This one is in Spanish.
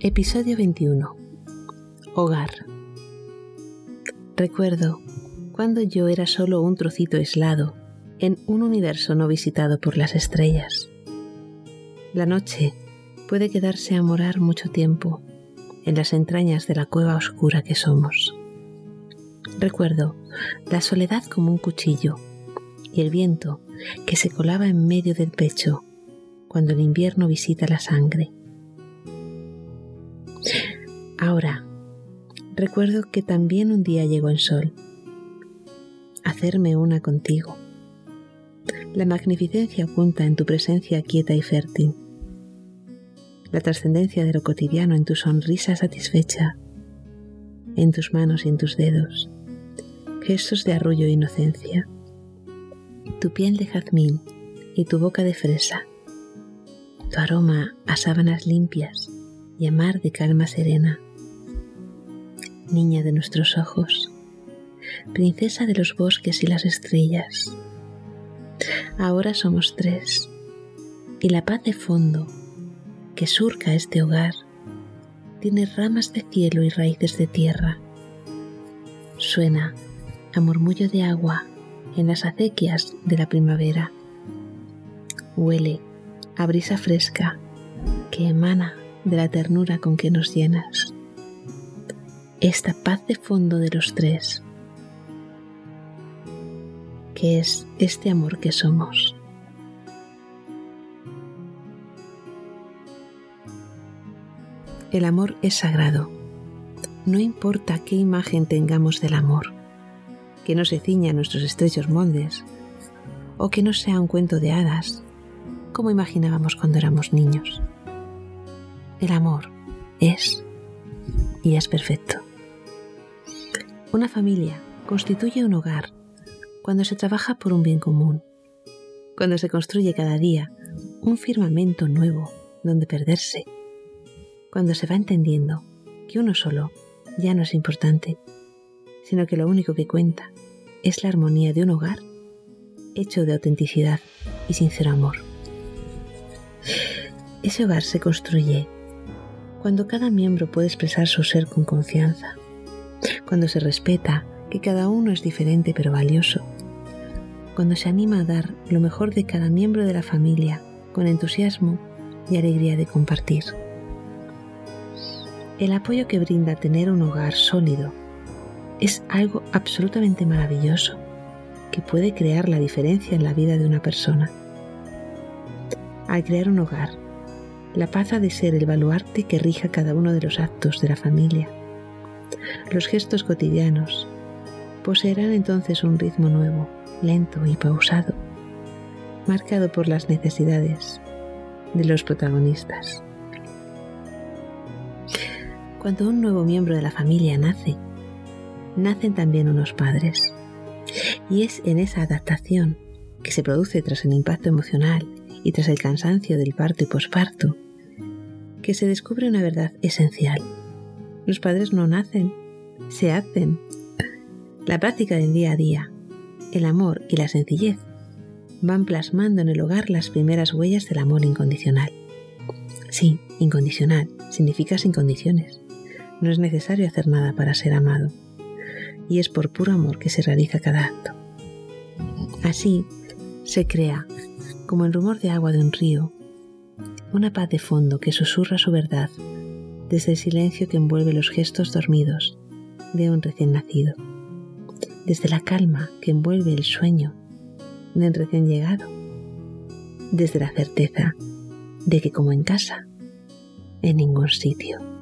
Episodio 21. Hogar. Recuerdo cuando yo era solo un trocito aislado en un universo no visitado por las estrellas. La noche puede quedarse a morar mucho tiempo en las entrañas de la cueva oscura que somos. Recuerdo la soledad como un cuchillo y el viento que se colaba en medio del pecho cuando el invierno visita la sangre Ahora, recuerdo que también un día llegó el sol. Hacerme una contigo. La magnificencia oculta en tu presencia quieta y fértil. La trascendencia de lo cotidiano en tu sonrisa satisfecha, en tus manos y en tus dedos. Gestos de arrullo e inocencia. Tu piel de jazmín y tu boca de fresa. Tu aroma a sábanas limpias y a mar de calma serena niña de nuestros ojos, princesa de los bosques y las estrellas. Ahora somos tres, y la paz de fondo que surca este hogar tiene ramas de cielo y raíces de tierra. Suena a murmullo de agua en las acequias de la primavera. Huele a brisa fresca que emana de la ternura con que nos llenas esta paz de fondo de los tres, que es este amor que somos. El amor es sagrado. No importa qué imagen tengamos del amor, que no se ciña a nuestros estrechos moldes, o que no sea un cuento de hadas, como imaginábamos cuando éramos niños. El amor es y es perfecto. Una familia constituye un hogar cuando se trabaja por un bien común, cuando se construye cada día un firmamento nuevo donde perderse, cuando se va entendiendo que uno solo ya no es importante, sino que lo único que cuenta es la armonía de un hogar hecho de autenticidad y sincero amor. Ese hogar se construye cuando cada miembro puede expresar su ser con confianza, cuando se respeta que cada uno es diferente pero valioso, cuando se anima a dar lo mejor de cada miembro de la familia con entusiasmo y alegría de compartir. El apoyo que brinda tener un hogar sólido es algo absolutamente maravilloso que puede crear la diferencia en la vida de una persona. Al crear un hogar, la paz ha de ser el baluarte que rija cada uno de los actos de la familia los gestos cotidianos poseerán entonces un ritmo nuevo, lento y pausado, marcado por las necesidades de los protagonistas. Cuando un nuevo miembro de la familia nace, nacen también unos padres. Y es en esa adaptación que se produce tras el impacto emocional y tras el cansancio del parto y posparto, que se descubre una verdad esencial. Los padres no nacen, se hacen. La práctica del día a día, el amor y la sencillez van plasmando en el hogar las primeras huellas del amor incondicional. Sí, incondicional significa sin condiciones. No es necesario hacer nada para ser amado. Y es por puro amor que se realiza cada acto. Así se crea, como el rumor de agua de un río, una paz de fondo que susurra su verdad desde el silencio que envuelve los gestos dormidos de un recién nacido, desde la calma que envuelve el sueño del recién llegado, desde la certeza de que como en casa, en ningún sitio.